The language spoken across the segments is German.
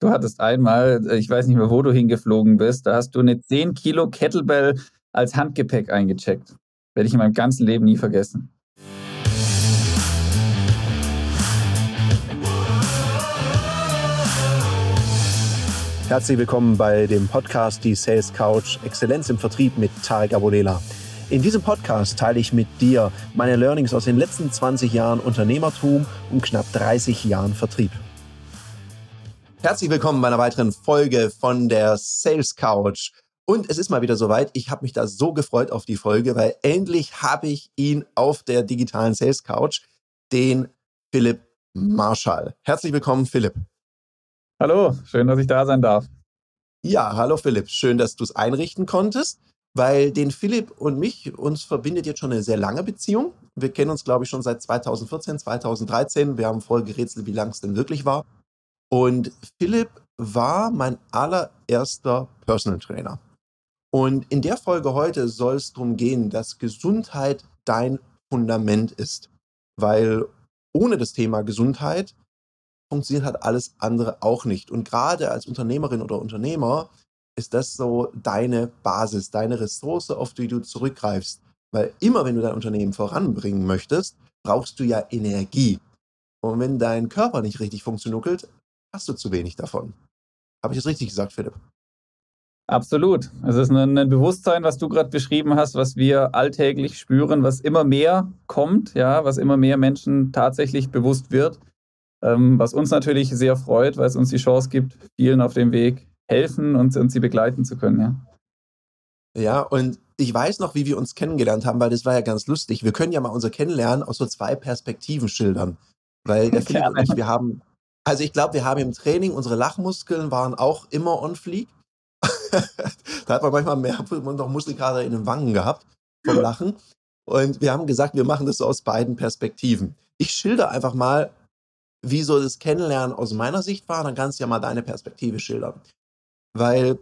Du hattest einmal, äh, ich weiß nicht mehr, wo du hingeflogen bist, da hast du eine 10 Kilo Kettlebell als Handgepäck eingecheckt. Werde ich in meinem ganzen Leben nie vergessen. Herzlich willkommen bei dem Podcast Die Sales Couch Exzellenz im Vertrieb mit Tarek Abodela. In diesem Podcast teile ich mit dir meine Learnings aus den letzten 20 Jahren Unternehmertum und knapp 30 Jahren Vertrieb. Herzlich willkommen bei einer weiteren Folge von der Sales Couch. Und es ist mal wieder soweit. Ich habe mich da so gefreut auf die Folge, weil endlich habe ich ihn auf der digitalen Sales Couch, den Philipp Marschall. Herzlich willkommen, Philipp. Hallo, schön, dass ich da sein darf. Ja, hallo Philipp. Schön, dass du es einrichten konntest, weil den Philipp und mich, uns verbindet jetzt schon eine sehr lange Beziehung. Wir kennen uns, glaube ich, schon seit 2014, 2013. Wir haben voll gerätselt, wie lang es denn wirklich war. Und Philipp war mein allererster Personal Trainer. Und in der Folge heute soll es darum gehen, dass Gesundheit dein Fundament ist. Weil ohne das Thema Gesundheit funktioniert halt alles andere auch nicht. Und gerade als Unternehmerin oder Unternehmer ist das so deine Basis, deine Ressource, auf die du zurückgreifst. Weil immer, wenn du dein Unternehmen voranbringen möchtest, brauchst du ja Energie. Und wenn dein Körper nicht richtig funktioniert, hast du zu wenig davon. Habe ich das richtig gesagt, Philipp? Absolut. Es ist ein, ein Bewusstsein, was du gerade beschrieben hast, was wir alltäglich spüren, was immer mehr kommt, ja, was immer mehr Menschen tatsächlich bewusst wird. Ähm, was uns natürlich sehr freut, weil es uns die Chance gibt, vielen auf dem Weg helfen und, und sie begleiten zu können, ja. Ja, und ich weiß noch, wie wir uns kennengelernt haben, weil das war ja ganz lustig. Wir können ja mal unser Kennenlernen aus so zwei Perspektiven schildern. Weil der Philipp und ich, wir haben also ich glaube, wir haben im Training, unsere Lachmuskeln waren auch immer on fleek. da hat man manchmal mehr noch Muskelkater in den Wangen gehabt vom Lachen. Und wir haben gesagt, wir machen das so aus beiden Perspektiven. Ich schilder einfach mal, wie so das Kennenlernen aus meiner Sicht war, dann kannst du ja mal deine Perspektive schildern. Weil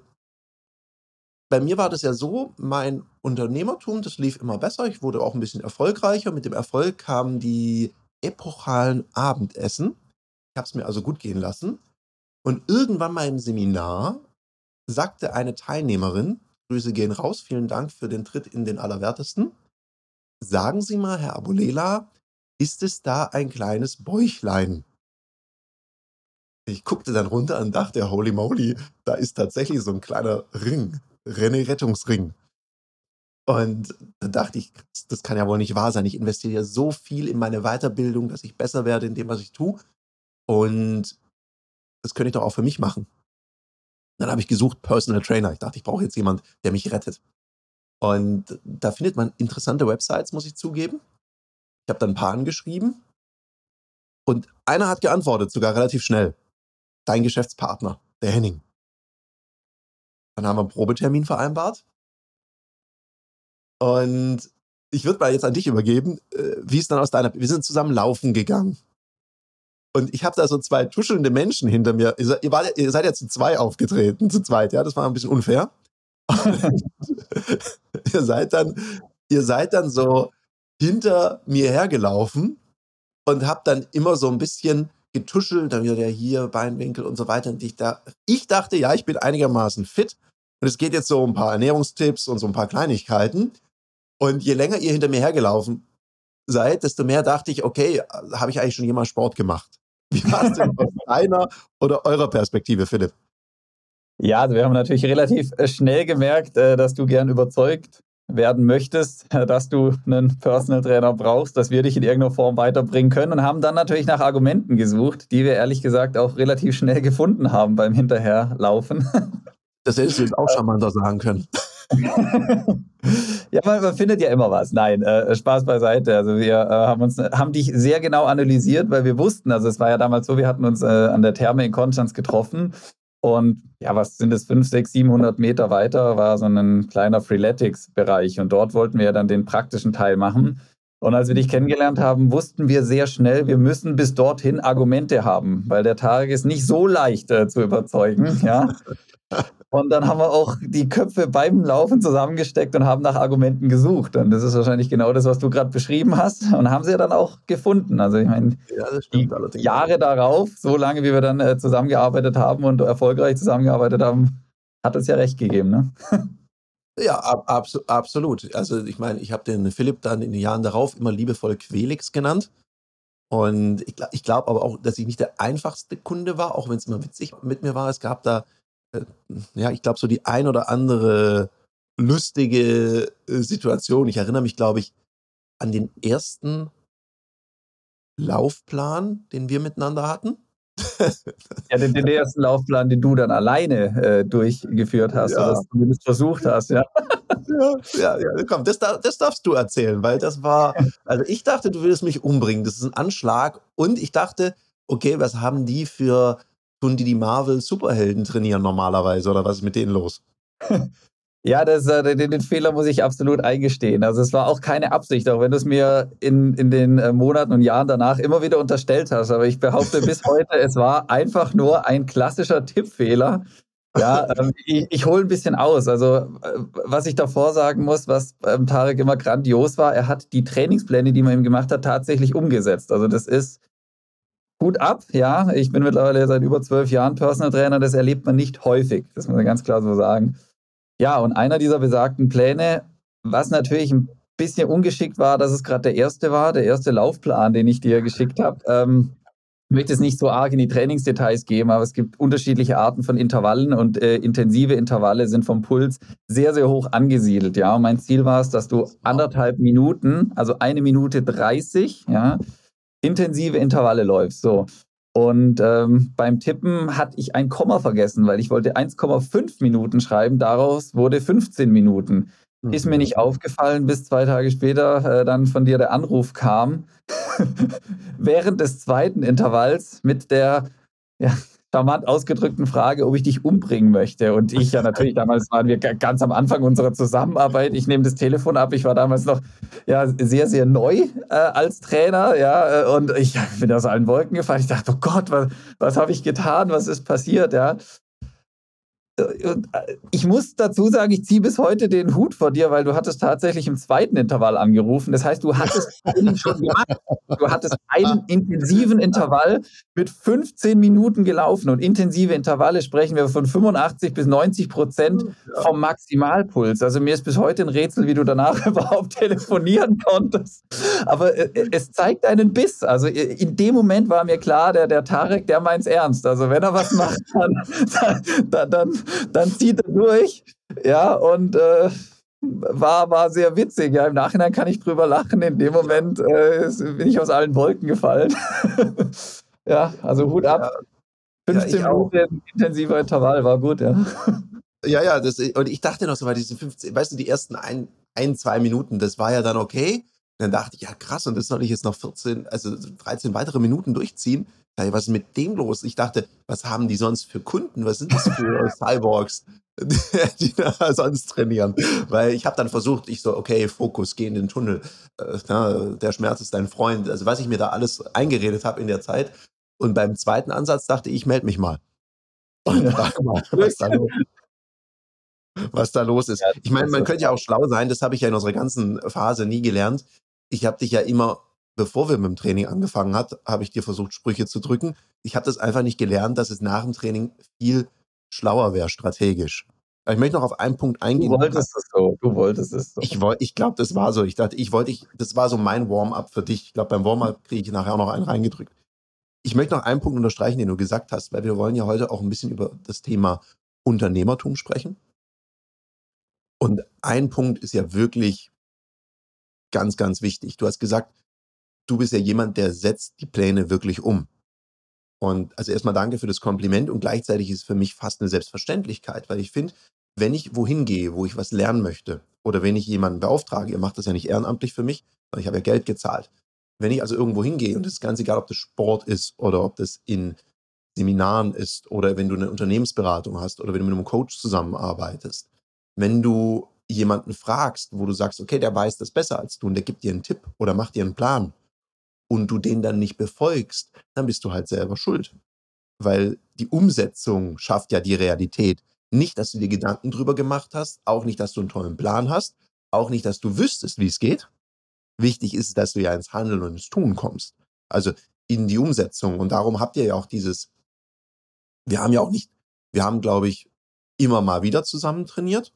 bei mir war das ja so, mein Unternehmertum, das lief immer besser. Ich wurde auch ein bisschen erfolgreicher. Mit dem Erfolg kamen die epochalen Abendessen. Ich habe es mir also gut gehen lassen. Und irgendwann mal im Seminar sagte eine Teilnehmerin, Grüße gehen raus, vielen Dank für den Tritt in den Allerwertesten. Sagen Sie mal, Herr Abulela, ist es da ein kleines Bäuchlein? Ich guckte dann runter und dachte, holy moly, da ist tatsächlich so ein kleiner Ring, Rettungsring. Und da dachte ich, das kann ja wohl nicht wahr sein. Ich investiere ja so viel in meine Weiterbildung, dass ich besser werde in dem, was ich tue. Und das könnte ich doch auch für mich machen. Dann habe ich gesucht Personal Trainer. Ich dachte, ich brauche jetzt jemand, der mich rettet. Und da findet man interessante Websites, muss ich zugeben. Ich habe dann ein paar angeschrieben. Und einer hat geantwortet, sogar relativ schnell. Dein Geschäftspartner, der Henning. Dann haben wir einen Probetermin vereinbart. Und ich würde mal jetzt an dich übergeben, äh, wie es dann aus deiner. Wir sind zusammen laufen gegangen. Und ich habe da so zwei tuschelnde Menschen hinter mir. Ihr, war, ihr seid ja zu zwei aufgetreten, zu zweit, ja, das war ein bisschen unfair. ihr seid dann, ihr seid dann so hinter mir hergelaufen und habt dann immer so ein bisschen getuschelt, dann wieder der hier, Beinwinkel und so weiter. Und ich, da, ich dachte, ja, ich bin einigermaßen fit. Und es geht jetzt so um ein paar Ernährungstipps und so ein paar Kleinigkeiten. Und je länger ihr hinter mir hergelaufen seid, desto mehr dachte ich, okay, habe ich eigentlich schon jemals Sport gemacht? Wie war es denn aus deiner oder eurer Perspektive, Philipp? Ja, also wir haben natürlich relativ äh, schnell gemerkt, äh, dass du gern überzeugt werden möchtest, äh, dass du einen Personal Trainer brauchst, dass wir dich in irgendeiner Form weiterbringen können und haben dann natürlich nach Argumenten gesucht, die wir ehrlich gesagt auch relativ schnell gefunden haben beim Hinterherlaufen. Das hättest du jetzt auch charmanter sagen können. ja, man, man, findet ja immer was. Nein, äh, Spaß beiseite. Also wir äh, haben uns haben dich sehr genau analysiert, weil wir wussten, also es war ja damals so, wir hatten uns äh, an der Therme in Konstanz getroffen und ja, was sind es, 5, 6, 700 Meter weiter war so ein kleiner Freeletics-Bereich und dort wollten wir ja dann den praktischen Teil machen. Und als wir dich kennengelernt haben, wussten wir sehr schnell, wir müssen bis dorthin Argumente haben, weil der Tarek ist nicht so leicht äh, zu überzeugen. Ja? Und dann haben wir auch die Köpfe beim Laufen zusammengesteckt und haben nach Argumenten gesucht. Und das ist wahrscheinlich genau das, was du gerade beschrieben hast. Und haben sie ja dann auch gefunden. Also ich meine, ja, Jahre darauf, so lange wie wir dann äh, zusammengearbeitet haben und erfolgreich zusammengearbeitet haben, hat es ja recht gegeben. Ne? Ja, ab, abso absolut. Also ich meine, ich habe den Philipp dann in den Jahren darauf immer liebevoll Quelix genannt. Und ich, ich glaube aber auch, dass ich nicht der einfachste Kunde war, auch wenn es immer witzig mit mir war. Es gab da, äh, ja, ich glaube, so die ein oder andere lustige äh, Situation. Ich erinnere mich, glaube ich, an den ersten Laufplan, den wir miteinander hatten. ja, den, den, ersten Laufplan, den du dann alleine äh, durchgeführt hast ja. oder zumindest versucht hast, ja. ja. Ja, komm, das, das darfst du erzählen, weil das war, also ich dachte, du würdest mich umbringen. Das ist ein Anschlag und ich dachte, okay, was haben die für, tun die die Marvel-Superhelden trainieren normalerweise oder was ist mit denen los? Ja, das, äh, den, den, Fehler muss ich absolut eingestehen. Also es war auch keine Absicht, auch wenn du es mir in, in den äh, Monaten und Jahren danach immer wieder unterstellt hast. Aber ich behaupte bis heute, es war einfach nur ein klassischer Tippfehler. Ja, ähm, ich, ich hole ein bisschen aus. Also äh, was ich davor sagen muss, was beim Tarek immer grandios war, er hat die Trainingspläne, die man ihm gemacht hat, tatsächlich umgesetzt. Also das ist gut ab, ja. Ich bin mittlerweile seit über zwölf Jahren Personal Trainer. Das erlebt man nicht häufig. Das muss man ganz klar so sagen. Ja, und einer dieser besagten Pläne, was natürlich ein bisschen ungeschickt war, dass es gerade der erste war, der erste Laufplan, den ich dir geschickt habe. Ähm, ich möchte es nicht so arg in die Trainingsdetails geben, aber es gibt unterschiedliche Arten von Intervallen und äh, intensive Intervalle sind vom Puls sehr, sehr hoch angesiedelt. Ja, und mein Ziel war es, dass du anderthalb Minuten, also eine Minute 30, ja, intensive Intervalle läufst. So. Und ähm, beim Tippen hatte ich ein Komma vergessen, weil ich wollte 1,5 Minuten schreiben. Daraus wurde 15 Minuten. Mhm. Ist mir nicht aufgefallen, bis zwei Tage später äh, dann von dir der Anruf kam. Während des zweiten Intervalls mit der ja, charmant ausgedrückten Frage, ob ich dich umbringen möchte. Und ich ja natürlich, damals waren wir ganz am Anfang unserer Zusammenarbeit. Ich nehme das Telefon ab. Ich war damals noch ja, sehr, sehr neu äh, als Trainer. Ja, äh, und ich bin aus allen Wolken gefallen. Ich dachte, oh Gott, was, was habe ich getan? Was ist passiert? Ja. Äh, ich muss dazu sagen, ich ziehe bis heute den Hut vor dir, weil du hattest tatsächlich im zweiten Intervall angerufen. Das heißt, du hattest einen schon gemacht. Du hattest einen intensiven Intervall mit 15 Minuten gelaufen. Und intensive Intervalle sprechen wir von 85 bis 90 Prozent vom Maximalpuls. Also mir ist bis heute ein Rätsel, wie du danach überhaupt telefonieren konntest. Aber äh, äh, es zeigt einen Biss. Also in dem Moment war mir klar, der, der Tarek, der meint es ernst. Also wenn er was macht, dann, dann, dann dann zieht er durch. Ja, und äh, war, war sehr witzig. Ja, im Nachhinein kann ich drüber lachen. In dem Moment äh, bin ich aus allen Wolken gefallen. ja, also Hut ab. 15 ja, Minuten intensiver Intervall war gut, ja. Ja, ja, das, und ich dachte noch so, weil diese 15, weißt du, die ersten ein, ein, zwei Minuten, das war ja dann okay. Dann dachte ich, ja krass, und das soll ich jetzt noch 14, also 13 weitere Minuten durchziehen was ist mit dem los? Ich dachte, was haben die sonst für Kunden? Was sind das für Cyborgs, die da sonst trainieren? Weil ich habe dann versucht, ich so, okay, Fokus, geh in den Tunnel. Äh, der Schmerz ist dein Freund. Also was ich mir da alles eingeredet habe in der Zeit. Und beim zweiten Ansatz dachte ich, melde mich mal. Und ja. frage mal, was da, los, was da los ist. Ich meine, man könnte ja auch schlau sein, das habe ich ja in unserer ganzen Phase nie gelernt. Ich habe dich ja immer bevor wir mit dem Training angefangen hat, habe ich dir versucht, Sprüche zu drücken. Ich habe das einfach nicht gelernt, dass es nach dem Training viel schlauer wäre, strategisch. Aber ich möchte noch auf einen Punkt eingehen. Du wolltest es so. Du wolltest es so. Ich, ich glaube, das war so. Ich dachte, ich wollte, ich, das war so mein Warm-up für dich. Ich glaube, beim Warm-up kriege ich nachher auch noch einen reingedrückt. Ich möchte noch einen Punkt unterstreichen, den du gesagt hast, weil wir wollen ja heute auch ein bisschen über das Thema Unternehmertum sprechen. Und ein Punkt ist ja wirklich ganz, ganz wichtig. Du hast gesagt, du bist ja jemand, der setzt die Pläne wirklich um. Und also erstmal danke für das Kompliment und gleichzeitig ist es für mich fast eine Selbstverständlichkeit, weil ich finde, wenn ich wohin gehe, wo ich was lernen möchte oder wenn ich jemanden beauftrage, ihr macht das ja nicht ehrenamtlich für mich, weil ich habe ja Geld gezahlt. Wenn ich also irgendwo hingehe und es ist ganz egal, ob das Sport ist oder ob das in Seminaren ist oder wenn du eine Unternehmensberatung hast oder wenn du mit einem Coach zusammenarbeitest, wenn du jemanden fragst, wo du sagst, okay, der weiß das besser als du und der gibt dir einen Tipp oder macht dir einen Plan und du den dann nicht befolgst, dann bist du halt selber schuld. Weil die Umsetzung schafft ja die Realität. Nicht, dass du dir Gedanken drüber gemacht hast, auch nicht, dass du einen tollen Plan hast, auch nicht, dass du wüsstest, wie es geht. Wichtig ist, dass du ja ins Handeln und ins Tun kommst. Also in die Umsetzung. Und darum habt ihr ja auch dieses, wir haben ja auch nicht, wir haben, glaube ich, immer mal wieder zusammen trainiert.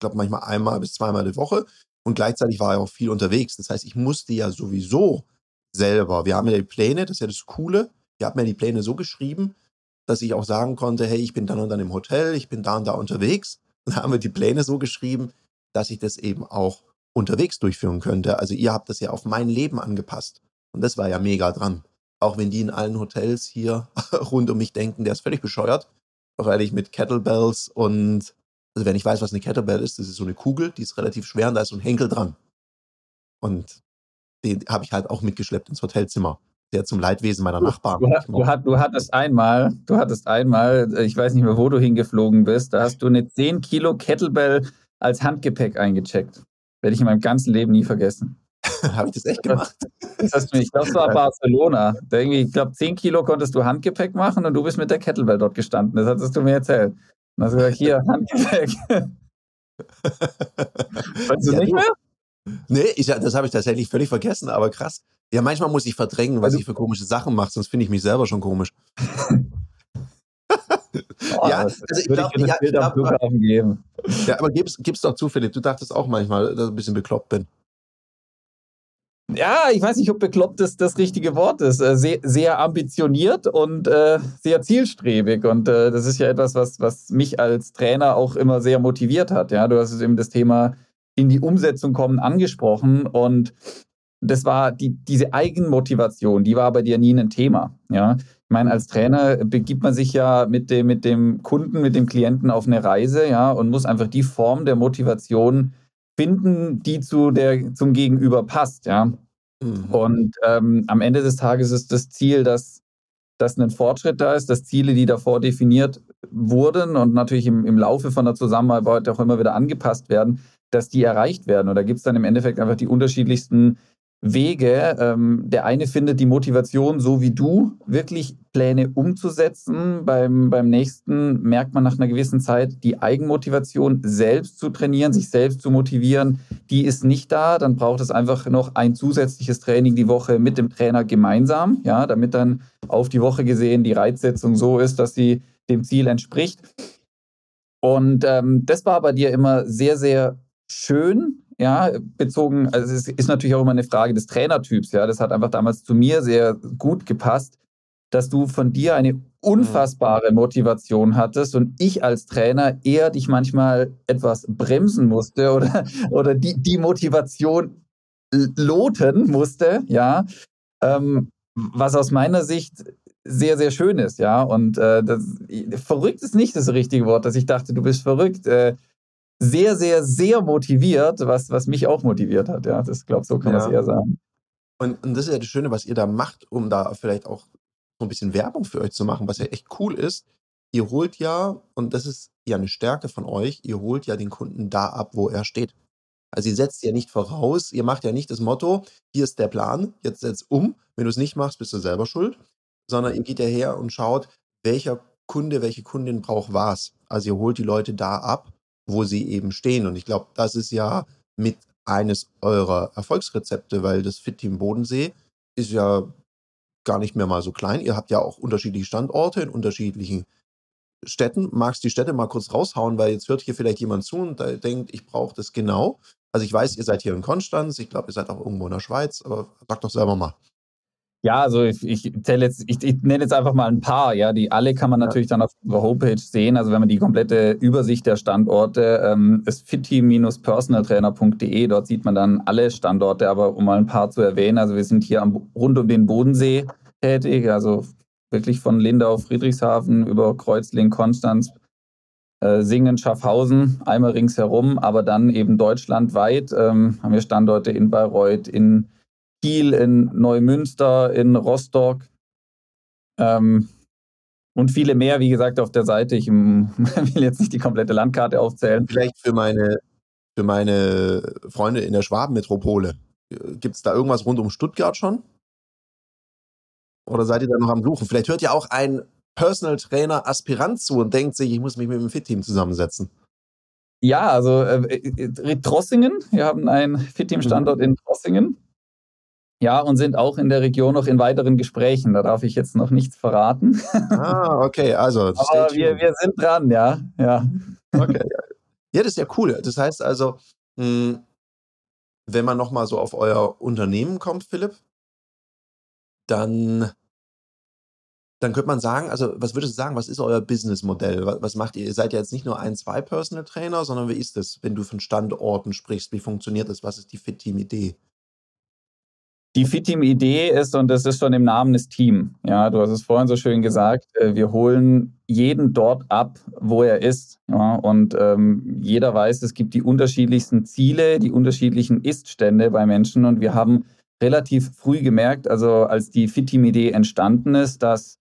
Glaube, manchmal einmal bis zweimal die Woche. Und gleichzeitig war er auch viel unterwegs. Das heißt, ich musste ja sowieso selber, wir haben ja die Pläne, das ist ja das Coole. Wir haben ja die Pläne so geschrieben, dass ich auch sagen konnte, hey, ich bin dann und dann im Hotel, ich bin da und da unterwegs. Und dann haben wir die Pläne so geschrieben, dass ich das eben auch unterwegs durchführen könnte. Also ihr habt das ja auf mein Leben angepasst. Und das war ja mega dran. Auch wenn die in allen Hotels hier rund um mich denken, der ist völlig bescheuert, weil ich mit Kettlebells und, also wenn ich weiß, was eine Kettlebell ist, das ist so eine Kugel, die ist relativ schwer und da ist so ein Henkel dran. Und den habe ich halt auch mitgeschleppt ins Hotelzimmer. Der zum Leidwesen meiner Nachbarn. Du, du, hat, du, hattest einmal, du hattest einmal, ich weiß nicht mehr, wo du hingeflogen bist, da hast du eine 10 Kilo Kettlebell als Handgepäck eingecheckt. Werde ich in meinem ganzen Leben nie vergessen. Habe ich das echt gemacht? Das hast du nicht. Ich glaube, es war Barcelona. Irgendwie, ich glaube, 10 Kilo konntest du Handgepäck machen und du bist mit der Kettlebell dort gestanden. Das hattest du mir erzählt. Und hast gesagt, hier, Handgepäck. weißt du ja, nicht mehr? Nee, ich, das habe ich tatsächlich völlig vergessen, aber krass. Ja, manchmal muss ich verdrängen, was ich für komische Sachen mache, sonst finde ich mich selber schon komisch. Oh, ja, also ich glaube, ja, ich glaub, ja, aber gib's, gib's doch zu, Philipp. Du dachtest auch manchmal, dass ich ein bisschen bekloppt bin. Ja, ich weiß nicht, ob bekloppt das, das richtige Wort ist. Äh, sehr, sehr ambitioniert und äh, sehr zielstrebig. Und äh, das ist ja etwas, was, was mich als Trainer auch immer sehr motiviert hat. Ja, du hast eben das Thema in die Umsetzung kommen angesprochen. Und das war die, diese Eigenmotivation, die war bei dir nie ein Thema. Ja, ich meine, als Trainer begibt man sich ja mit dem, mit dem Kunden, mit dem Klienten auf eine Reise, ja, und muss einfach die Form der Motivation finden, die zu der, zum Gegenüber passt, ja. Mhm. Und ähm, am Ende des Tages ist das Ziel, dass, dass ein Fortschritt da ist, dass Ziele, die davor definiert wurden und natürlich im, im Laufe von der Zusammenarbeit auch immer wieder angepasst werden, dass die erreicht werden. Und da gibt es dann im Endeffekt einfach die unterschiedlichsten Wege. Ähm, der eine findet die Motivation, so wie du, wirklich Pläne umzusetzen. Beim, beim nächsten merkt man nach einer gewissen Zeit, die Eigenmotivation selbst zu trainieren, sich selbst zu motivieren, die ist nicht da. Dann braucht es einfach noch ein zusätzliches Training die Woche mit dem Trainer gemeinsam, ja, damit dann auf die Woche gesehen die Reizsetzung so ist, dass sie dem Ziel entspricht. Und ähm, das war bei dir immer sehr, sehr schön, ja, bezogen, also es ist natürlich auch immer eine Frage des Trainertyps, ja. Das hat einfach damals zu mir sehr gut gepasst, dass du von dir eine unfassbare Motivation hattest und ich als Trainer eher dich manchmal etwas bremsen musste oder, oder die, die Motivation loten musste, ja. Ähm, was aus meiner Sicht sehr, sehr schön ist, ja. Und äh, das, verrückt ist nicht das richtige Wort, dass ich dachte, du bist verrückt. Äh, sehr, sehr, sehr motiviert, was, was mich auch motiviert hat. Ja, das glaube so kann ja. man es eher sagen. Und, und das ist ja das Schöne, was ihr da macht, um da vielleicht auch so ein bisschen Werbung für euch zu machen, was ja echt cool ist. Ihr holt ja, und das ist ja eine Stärke von euch, ihr holt ja den Kunden da ab, wo er steht. Also ihr setzt ja nicht voraus, ihr macht ja nicht das Motto, hier ist der Plan, jetzt setz um, wenn du es nicht machst, bist du selber schuld, sondern ihr geht ja her und schaut, welcher Kunde, welche Kundin braucht was. Also ihr holt die Leute da ab, wo sie eben stehen. Und ich glaube, das ist ja mit eines eurer Erfolgsrezepte, weil das Fit-Team Bodensee ist ja gar nicht mehr mal so klein. Ihr habt ja auch unterschiedliche Standorte in unterschiedlichen Städten. Magst die Städte mal kurz raushauen, weil jetzt hört hier vielleicht jemand zu und denkt, ich brauche das genau. Also ich weiß, ihr seid hier in Konstanz, ich glaube, ihr seid auch irgendwo in der Schweiz, aber sag doch selber mal. Ja, also ich, ich zähle jetzt, ich, ich, nenne jetzt einfach mal ein paar, ja. Die alle kann man natürlich dann auf der Homepage sehen. Also wenn man die komplette Übersicht der Standorte ähm, ist fitteam-personaltrainer.de, dort sieht man dann alle Standorte, aber um mal ein paar zu erwähnen, also wir sind hier am, rund um den Bodensee tätig, also wirklich von Lindau, Friedrichshafen über Kreuzlingen, Konstanz, äh, Singen, Schaffhausen, einmal ringsherum, aber dann eben deutschlandweit ähm, haben wir Standorte in Bayreuth, in Kiel, in Neumünster, in Rostock ähm, und viele mehr, wie gesagt, auf der Seite. Ich will jetzt nicht die komplette Landkarte aufzählen. Vielleicht für meine, für meine Freunde in der Schwabenmetropole. Gibt es da irgendwas rund um Stuttgart schon? Oder seid ihr da noch am Suchen? Vielleicht hört ja auch ein Personal Trainer Aspirant zu und denkt sich, ich muss mich mit dem Fit-Team zusammensetzen. Ja, also äh, äh Trossingen, wir haben einen Fit-Team-Standort mhm. in Trossingen. Ja, und sind auch in der Region noch in weiteren Gesprächen. Da darf ich jetzt noch nichts verraten. Ah, okay, also. Aber wir, wir sind dran, ja. ja. Okay, ja. ja, das ist ja cool. Das heißt also, hm, wenn man nochmal so auf euer Unternehmen kommt, Philipp, dann, dann könnte man sagen, also was würdest du sagen, was ist euer Businessmodell? Was, was macht ihr? Ihr seid ja jetzt nicht nur ein, zwei Personal Trainer, sondern wie ist das, wenn du von Standorten sprichst? Wie funktioniert das? Was ist die Fit-Team-Idee? Die Fit-Team-Idee ist, und das ist schon im Namen des Team, ja, du hast es vorhin so schön gesagt, äh, wir holen jeden dort ab, wo er ist. Ja, und ähm, jeder weiß, es gibt die unterschiedlichsten Ziele, die unterschiedlichen Ist-Stände bei Menschen. Und wir haben relativ früh gemerkt, also als die Fit-Team-Idee entstanden ist, dass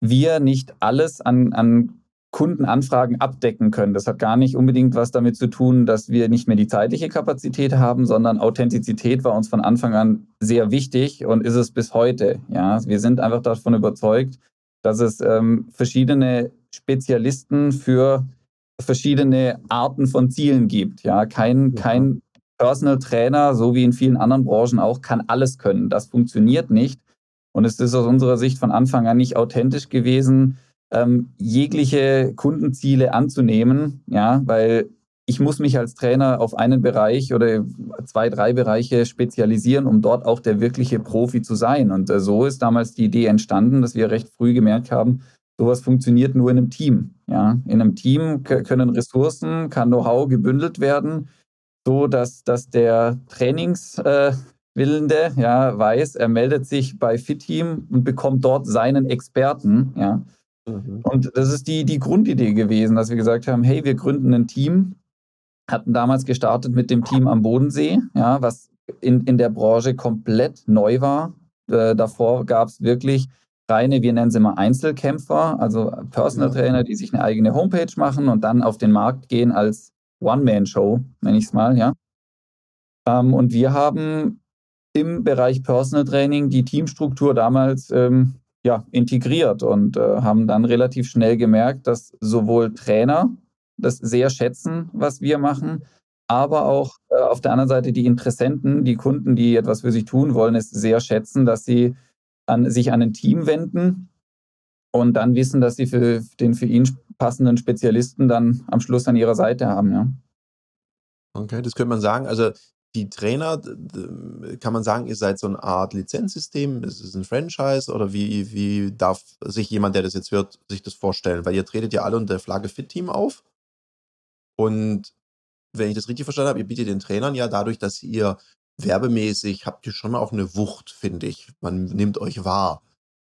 wir nicht alles an, an Kundenanfragen abdecken können. Das hat gar nicht unbedingt was damit zu tun, dass wir nicht mehr die zeitliche Kapazität haben, sondern Authentizität war uns von Anfang an sehr wichtig und ist es bis heute. Ja, wir sind einfach davon überzeugt, dass es ähm, verschiedene Spezialisten für verschiedene Arten von Zielen gibt. Ja, kein, kein Personal Trainer, so wie in vielen anderen Branchen auch, kann alles können. Das funktioniert nicht. Und es ist aus unserer Sicht von Anfang an nicht authentisch gewesen, ähm, jegliche Kundenziele anzunehmen, ja, weil ich muss mich als Trainer auf einen Bereich oder zwei, drei Bereiche spezialisieren, um dort auch der wirkliche Profi zu sein. Und äh, so ist damals die Idee entstanden, dass wir recht früh gemerkt haben, sowas funktioniert nur in einem Team. Ja, in einem Team können Ressourcen, kann Know-how gebündelt werden, so dass, dass der Trainingswillende äh, ja, weiß, er meldet sich bei FitTeam und bekommt dort seinen Experten. Ja. Mhm. Und das ist die, die Grundidee gewesen, dass wir gesagt haben, hey, wir gründen ein Team, hatten damals gestartet mit dem Team am Bodensee, ja, was in, in der Branche komplett neu war. Äh, davor gab es wirklich reine, wir nennen sie mal Einzelkämpfer, also Personal Trainer, die sich eine eigene Homepage machen und dann auf den Markt gehen als One-Man-Show, nenne ich es mal, ja. Ähm, und wir haben im Bereich Personal Training die Teamstruktur damals ähm, ja, integriert und äh, haben dann relativ schnell gemerkt, dass sowohl Trainer das sehr schätzen, was wir machen, aber auch äh, auf der anderen Seite die Interessenten, die Kunden, die etwas für sich tun wollen, es sehr schätzen, dass sie an, sich an ein Team wenden und dann wissen, dass sie für den für ihn passenden Spezialisten dann am Schluss an ihrer Seite haben. Ja. Okay, das könnte man sagen. Also die Trainer, kann man sagen, ihr seid so eine Art Lizenzsystem? Ist es ein Franchise oder wie, wie darf sich jemand, der das jetzt hört, sich das vorstellen? Weil ihr tretet ja alle unter der Flagge Fit Team auf. Und wenn ich das richtig verstanden habe, ihr bietet den Trainern ja dadurch, dass ihr werbemäßig habt ihr schon auch eine Wucht, finde ich. Man nimmt euch wahr.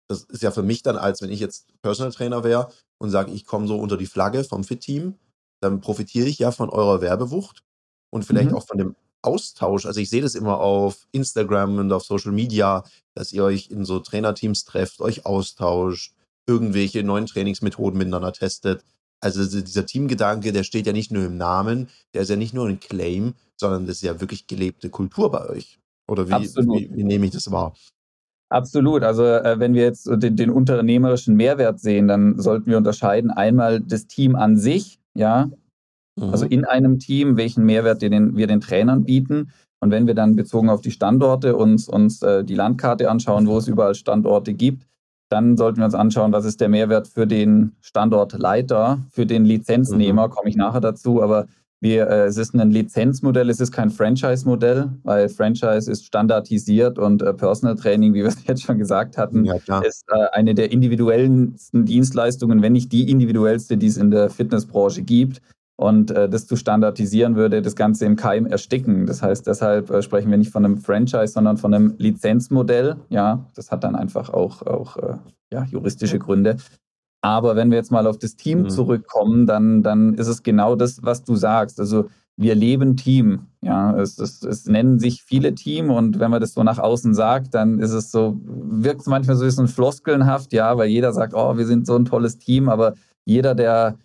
Das ist ja für mich dann, als wenn ich jetzt Personal Trainer wäre und sage, ich komme so unter die Flagge vom Fit Team, dann profitiere ich ja von eurer Werbewucht und vielleicht mhm. auch von dem Austausch. Also ich sehe das immer auf Instagram und auf Social Media, dass ihr euch in so Trainerteams trefft, euch austauscht, irgendwelche neuen Trainingsmethoden miteinander testet. Also dieser Teamgedanke, der steht ja nicht nur im Namen, der ist ja nicht nur ein Claim, sondern das ist ja wirklich gelebte Kultur bei euch. Oder wie, wie, wie nehme ich das wahr? Absolut. Also äh, wenn wir jetzt den, den, unternehmerischen Mehrwert sehen, dann sollten wir unterscheiden einmal das Team an sich, ja, also mhm. in einem Team, welchen Mehrwert wir den, wir den Trainern bieten. Und wenn wir dann bezogen auf die Standorte uns, uns äh, die Landkarte anschauen, wo es überall Standorte gibt, dann sollten wir uns anschauen, was ist der Mehrwert für den Standortleiter, für den Lizenznehmer, mhm. komme ich nachher dazu, aber wir, äh, es ist ein Lizenzmodell, es ist kein Franchise-Modell, weil Franchise ist standardisiert und äh, Personal Training, wie wir es jetzt schon gesagt hatten, ja, ist äh, eine der individuellsten Dienstleistungen, wenn nicht die individuellste, die es in der Fitnessbranche gibt. Und äh, das zu standardisieren würde das Ganze im Keim ersticken. Das heißt, deshalb äh, sprechen wir nicht von einem Franchise, sondern von einem Lizenzmodell. Ja, das hat dann einfach auch, auch äh, ja, juristische Gründe. Aber wenn wir jetzt mal auf das Team mhm. zurückkommen, dann, dann ist es genau das, was du sagst. Also wir leben Team. Ja, es, es, es nennen sich viele Team und wenn man das so nach außen sagt, dann ist es so, wirkt es manchmal so ein bisschen floskelnhaft, ja, weil jeder sagt, oh, wir sind so ein tolles Team, aber jeder, der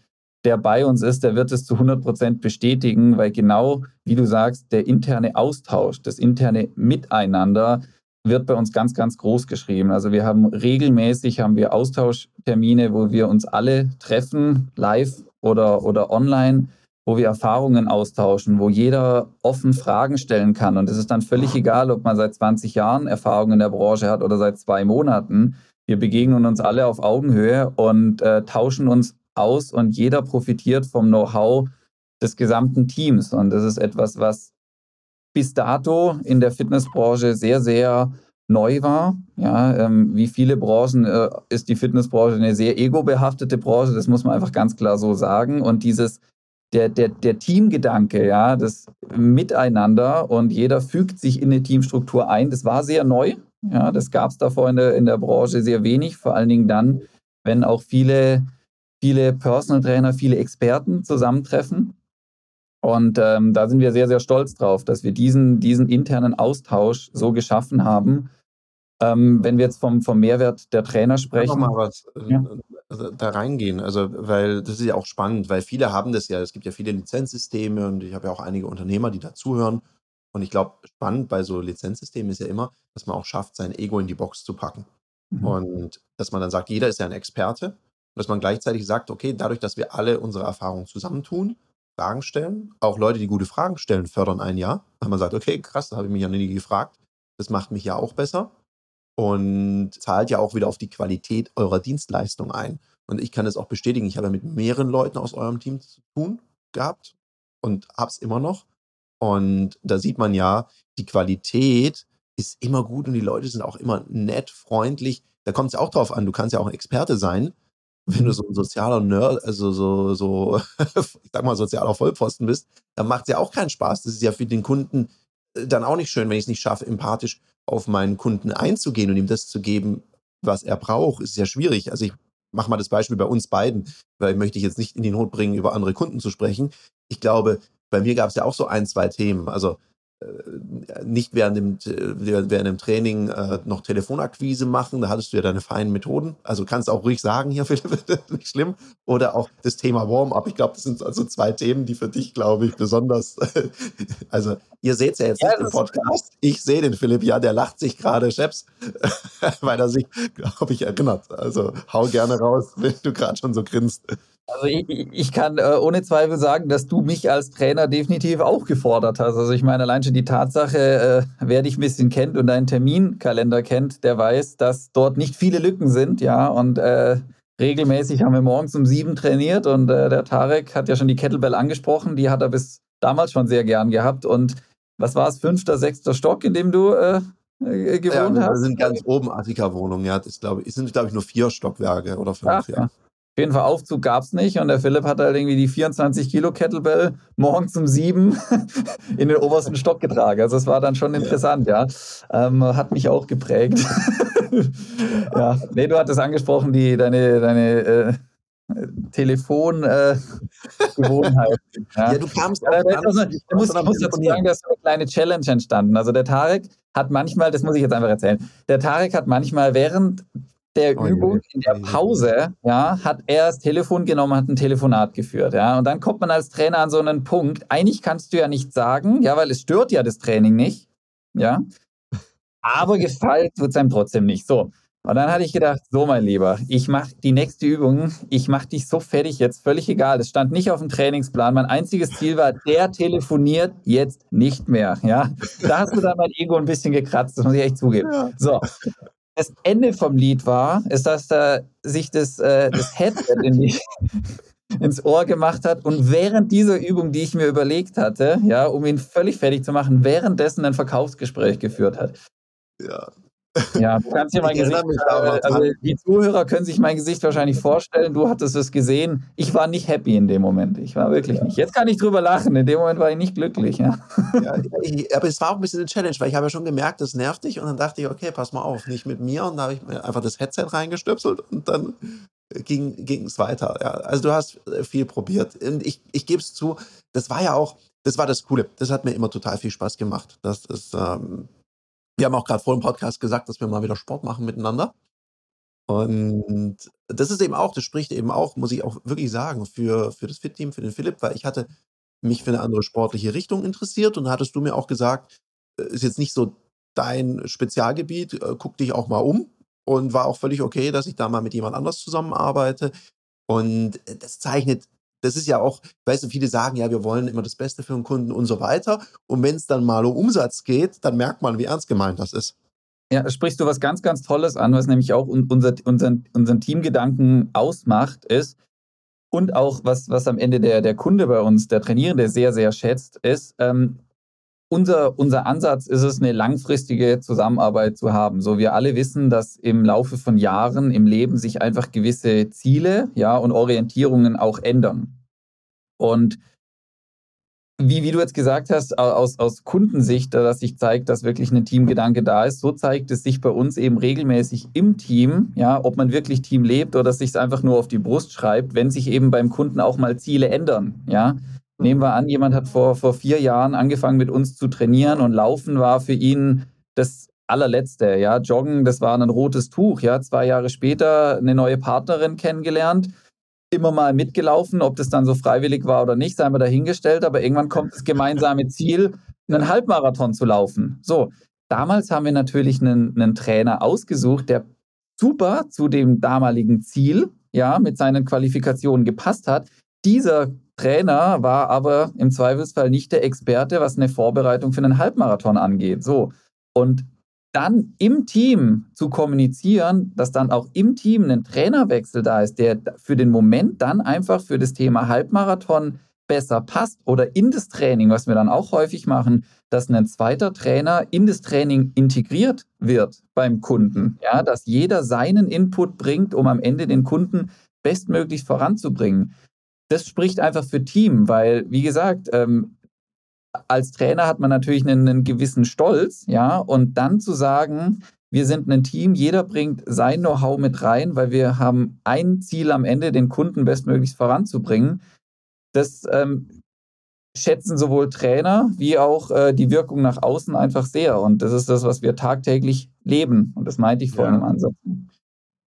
der bei uns ist, der wird es zu 100 Prozent bestätigen, weil genau, wie du sagst, der interne Austausch, das interne Miteinander wird bei uns ganz, ganz groß geschrieben. Also wir haben regelmäßig haben wir Austauschtermine, wo wir uns alle treffen, live oder, oder online, wo wir Erfahrungen austauschen, wo jeder offen Fragen stellen kann. Und es ist dann völlig egal, ob man seit 20 Jahren Erfahrung in der Branche hat oder seit zwei Monaten. Wir begegnen uns alle auf Augenhöhe und äh, tauschen uns aus und jeder profitiert vom Know-how des gesamten Teams. Und das ist etwas, was bis dato in der Fitnessbranche sehr, sehr neu war. Ja, ähm, wie viele Branchen äh, ist die Fitnessbranche eine sehr ego-behaftete Branche, das muss man einfach ganz klar so sagen. Und dieses, der, der, der Teamgedanke, ja, das Miteinander und jeder fügt sich in eine Teamstruktur ein, das war sehr neu. Ja, das gab es davor in der, in der Branche sehr wenig, vor allen Dingen dann, wenn auch viele, viele Personal Trainer, viele Experten zusammentreffen. Und ähm, da sind wir sehr, sehr stolz drauf, dass wir diesen, diesen internen Austausch so geschaffen haben. Ähm, wenn wir jetzt vom, vom Mehrwert der Trainer sprechen. Ich noch mal was äh, ja. also da reingehen, also weil das ist ja auch spannend, weil viele haben das ja, es gibt ja viele Lizenzsysteme und ich habe ja auch einige Unternehmer, die dazuhören. Und ich glaube, spannend bei so Lizenzsystemen ist ja immer, dass man auch schafft, sein Ego in die Box zu packen. Mhm. Und dass man dann sagt, jeder ist ja ein Experte. Dass man gleichzeitig sagt, okay, dadurch, dass wir alle unsere Erfahrungen zusammentun, Fragen stellen. Auch Leute, die gute Fragen stellen, fördern ein Jahr. Weil man sagt, okay, krass, da habe ich mich ja nie gefragt. Das macht mich ja auch besser und zahlt ja auch wieder auf die Qualität eurer Dienstleistung ein. Und ich kann es auch bestätigen, ich habe ja mit mehreren Leuten aus eurem Team zu tun gehabt und habe es immer noch. Und da sieht man ja, die Qualität ist immer gut und die Leute sind auch immer nett, freundlich. Da kommt es auch drauf an, du kannst ja auch ein Experte sein, wenn du so ein sozialer Nerd, also so, so, ich sag mal, sozialer Vollpfosten bist, dann macht es ja auch keinen Spaß. Das ist ja für den Kunden äh, dann auch nicht schön, wenn ich es nicht schaffe, empathisch auf meinen Kunden einzugehen und ihm das zu geben, was er braucht, ist ja schwierig. Also ich mache mal das Beispiel bei uns beiden, weil möchte ich jetzt nicht in die Not bringen, über andere Kunden zu sprechen. Ich glaube, bei mir gab es ja auch so ein, zwei Themen. Also nicht während dem, während dem Training äh, noch Telefonakquise machen. Da hattest du ja deine feinen Methoden. Also kannst auch ruhig sagen, hier, Philipp, nicht schlimm. Oder auch das Thema Warm-up. Ich glaube, das sind also zwei Themen, die für dich, glaube ich, besonders. also, ihr seht es ja jetzt ja, nicht im Podcast. Ich sehe den Philipp, ja, der lacht sich gerade, Chefs, weil er sich, glaube ich, erinnert. Also, hau gerne raus, wenn du gerade schon so grinst. Also ich, ich kann äh, ohne Zweifel sagen, dass du mich als Trainer definitiv auch gefordert hast. Also ich meine, allein schon die Tatsache, äh, wer dich ein bisschen kennt und deinen Terminkalender kennt, der weiß, dass dort nicht viele Lücken sind, ja. Und äh, regelmäßig haben wir morgens um sieben trainiert und äh, der Tarek hat ja schon die Kettlebell angesprochen, die hat er bis damals schon sehr gern gehabt. Und was war es, fünfter, sechster Stock, in dem du äh, äh gewohnt ja, hast? Wir sind ganz oben Attika-Wohnungen, ja. Das glaube ich, sind, glaube ich, nur vier Stockwerke oder fünf, Ach, ja. Auf jeden Fall Aufzug gab es nicht und der Philipp hat halt irgendwie die 24 Kilo Kettlebell morgens um sieben in den obersten Stock getragen. Also das war dann schon interessant, ja. Ähm, hat mich auch geprägt. ja, nee, du hattest angesprochen, die, deine, deine äh, Telefongewohnheit. Äh, ja. ja. du kamst auch ja, da, also, ich muss, muss dazu sagen, dass eine kleine Challenge entstanden. Also der Tarek hat manchmal, das muss ich jetzt einfach erzählen, der Tarek hat manchmal während der oh, Übung, in der Pause, ja, hat er das Telefon genommen, hat ein Telefonat geführt, ja. Und dann kommt man als Trainer an so einen Punkt. Eigentlich kannst du ja nichts sagen, ja, weil es stört ja das Training nicht, ja. Aber gefällt wird es einem trotzdem nicht. So. Und dann hatte ich gedacht, so mein Lieber, ich mache die nächste Übung, ich mache dich so fertig jetzt, völlig egal. Das stand nicht auf dem Trainingsplan. Mein einziges Ziel war, der telefoniert jetzt nicht mehr. Ja, da hast du dann mein Ego ein bisschen gekratzt, das muss ich echt zugeben. Ja. So, das Ende vom Lied war, ist, dass da sich das, äh, das Headset in die, ins Ohr gemacht hat und während dieser Übung, die ich mir überlegt hatte, ja, um ihn völlig fertig zu machen, währenddessen ein Verkaufsgespräch geführt hat. Ja, ja, du kannst dir mein Gesicht, äh, also die Zuhörer können sich mein Gesicht wahrscheinlich vorstellen. Du hattest es gesehen. Ich war nicht happy in dem Moment. Ich war wirklich ja. nicht. Jetzt kann ich drüber lachen. In dem Moment war ich nicht glücklich. Ja. ja ich, aber es war auch ein bisschen eine Challenge, weil ich habe ja schon gemerkt, das nervt dich. Und dann dachte ich, okay, pass mal auf, nicht mit mir. Und da habe ich mir einfach das Headset reingestöpselt und dann ging es weiter. Ja. Also du hast viel probiert. Und ich, ich gebe es zu, das war ja auch, das war das Coole. Das hat mir immer total viel Spaß gemacht. Das ist, ähm, wir haben auch gerade vor dem Podcast gesagt, dass wir mal wieder Sport machen miteinander. Und das ist eben auch das spricht eben auch, muss ich auch wirklich sagen, für für das Fit-Team, für den Philipp, weil ich hatte mich für eine andere sportliche Richtung interessiert und hattest du mir auch gesagt, äh, ist jetzt nicht so dein Spezialgebiet, äh, guck dich auch mal um und war auch völlig okay, dass ich da mal mit jemand anders zusammenarbeite. Und äh, das zeichnet das ist ja auch, weißt du, viele sagen ja, wir wollen immer das Beste für den Kunden und so weiter. Und wenn es dann mal um Umsatz geht, dann merkt man, wie ernst gemeint das ist. Ja, sprichst du was ganz, ganz Tolles an, was nämlich auch unser, unseren, unseren Teamgedanken ausmacht, ist, und auch was, was am Ende der, der Kunde bei uns, der Trainierende, sehr, sehr schätzt, ist, ähm, unser, unser Ansatz ist es, eine langfristige Zusammenarbeit zu haben. So, wir alle wissen, dass im Laufe von Jahren im Leben sich einfach gewisse Ziele ja, und Orientierungen auch ändern. Und wie, wie du jetzt gesagt hast, aus, aus Kundensicht, dass sich zeigt, dass wirklich ein Teamgedanke da ist, so zeigt es sich bei uns eben regelmäßig im Team, ja, ob man wirklich Team lebt oder sich es einfach nur auf die Brust schreibt, wenn sich eben beim Kunden auch mal Ziele ändern, ja. Nehmen wir an, jemand hat vor, vor vier Jahren angefangen mit uns zu trainieren und Laufen war für ihn das allerletzte, ja. Joggen, das war ein rotes Tuch, ja. Zwei Jahre später eine neue Partnerin kennengelernt immer mal mitgelaufen, ob das dann so freiwillig war oder nicht, sei mal dahingestellt, aber irgendwann kommt das gemeinsame Ziel, einen Halbmarathon zu laufen. So, damals haben wir natürlich einen, einen Trainer ausgesucht, der super zu dem damaligen Ziel, ja, mit seinen Qualifikationen gepasst hat. Dieser Trainer war aber im Zweifelsfall nicht der Experte, was eine Vorbereitung für einen Halbmarathon angeht. So. Und dann im Team zu kommunizieren, dass dann auch im Team ein Trainerwechsel da ist, der für den Moment dann einfach für das Thema Halbmarathon besser passt oder in das Training, was wir dann auch häufig machen, dass ein zweiter Trainer in das Training integriert wird beim Kunden. Ja, dass jeder seinen Input bringt, um am Ende den Kunden bestmöglich voranzubringen. Das spricht einfach für Team, weil, wie gesagt, ähm, als Trainer hat man natürlich einen, einen gewissen Stolz, ja, und dann zu sagen, wir sind ein Team, jeder bringt sein Know-how mit rein, weil wir haben ein Ziel am Ende, den Kunden bestmöglichst voranzubringen. Das ähm, schätzen sowohl Trainer wie auch äh, die Wirkung nach außen einfach sehr. Und das ist das, was wir tagtäglich leben. Und das meinte ich vorhin ja. im Ansatz.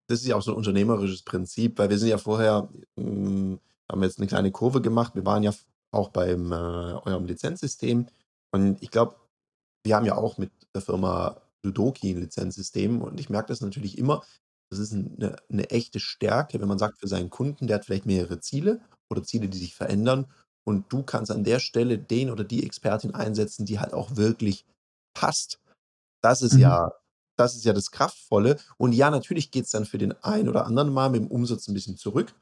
Das ist ja auch so ein unternehmerisches Prinzip, weil wir sind ja vorher, mh, haben jetzt eine kleine Kurve gemacht. Wir waren ja auch beim äh, eurem Lizenzsystem. Und ich glaube, wir haben ja auch mit der Firma Ludoki ein Lizenzsystem und ich merke das natürlich immer. Das ist eine, eine echte Stärke, wenn man sagt, für seinen Kunden, der hat vielleicht mehrere Ziele oder Ziele, die sich verändern und du kannst an der Stelle den oder die Expertin einsetzen, die halt auch wirklich passt. Das ist mhm. ja, das ist ja das Kraftvolle. Und ja, natürlich geht es dann für den einen oder anderen mal mit dem Umsatz ein bisschen zurück.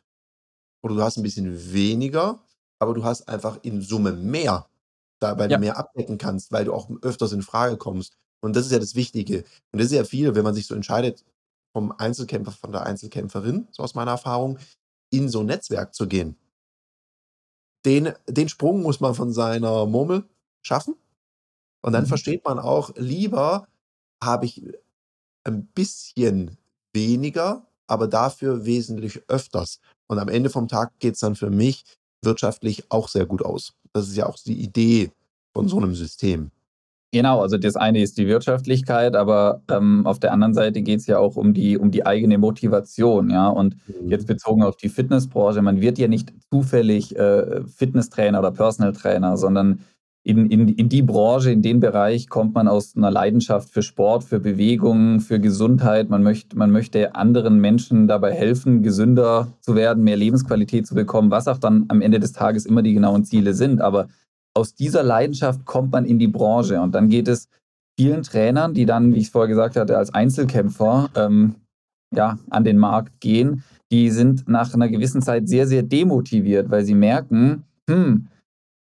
Oder du hast ein bisschen weniger, aber du hast einfach in Summe mehr, da, weil ja. du mehr abdecken kannst, weil du auch öfters in Frage kommst. Und das ist ja das Wichtige. Und das ist ja viel, wenn man sich so entscheidet, vom Einzelkämpfer, von der Einzelkämpferin, so aus meiner Erfahrung, in so ein Netzwerk zu gehen. Den, den Sprung muss man von seiner Murmel schaffen. Und dann mhm. versteht man auch, lieber habe ich ein bisschen weniger, aber dafür wesentlich öfters. Und am Ende vom Tag geht es dann für mich wirtschaftlich auch sehr gut aus. Das ist ja auch die Idee von so einem System. Genau, also das eine ist die Wirtschaftlichkeit, aber ähm, auf der anderen Seite geht es ja auch um die, um die eigene Motivation, ja. Und mhm. jetzt bezogen auf die Fitnessbranche, man wird ja nicht zufällig äh, Fitnesstrainer oder Personal Trainer, sondern in, in, in die Branche, in den Bereich kommt man aus einer Leidenschaft für Sport, für Bewegung, für Gesundheit. Man möchte, man möchte anderen Menschen dabei helfen, gesünder zu werden, mehr Lebensqualität zu bekommen, was auch dann am Ende des Tages immer die genauen Ziele sind. Aber aus dieser Leidenschaft kommt man in die Branche und dann geht es vielen Trainern, die dann, wie ich vorher gesagt hatte, als Einzelkämpfer ähm, ja, an den Markt gehen, die sind nach einer gewissen Zeit sehr, sehr demotiviert, weil sie merken, hm,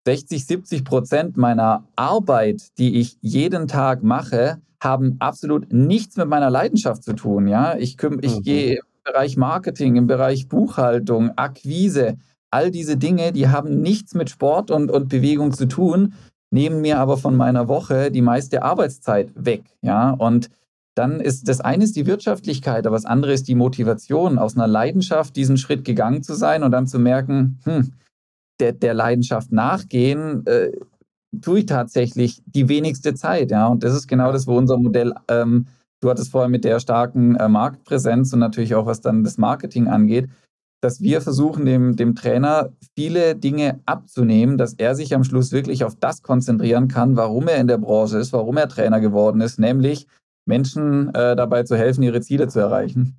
60, 70 Prozent meiner Arbeit, die ich jeden Tag mache, haben absolut nichts mit meiner Leidenschaft zu tun. Ja, ich, ich mhm. gehe im Bereich Marketing, im Bereich Buchhaltung, Akquise, all diese Dinge, die haben nichts mit Sport und, und Bewegung zu tun, nehmen mir aber von meiner Woche die meiste Arbeitszeit weg. Ja, und dann ist das eine ist die Wirtschaftlichkeit, aber das andere ist die Motivation, aus einer Leidenschaft diesen Schritt gegangen zu sein und dann zu merken, hm, der, der Leidenschaft nachgehen, äh, tue ich tatsächlich die wenigste Zeit. Ja? Und das ist genau das, wo unser Modell ähm, du hattest vorher mit der starken äh, Marktpräsenz und natürlich auch was dann das Marketing angeht, dass wir versuchen, dem, dem Trainer viele Dinge abzunehmen, dass er sich am Schluss wirklich auf das konzentrieren kann, warum er in der Branche ist, warum er Trainer geworden ist, nämlich Menschen äh, dabei zu helfen, ihre Ziele zu erreichen.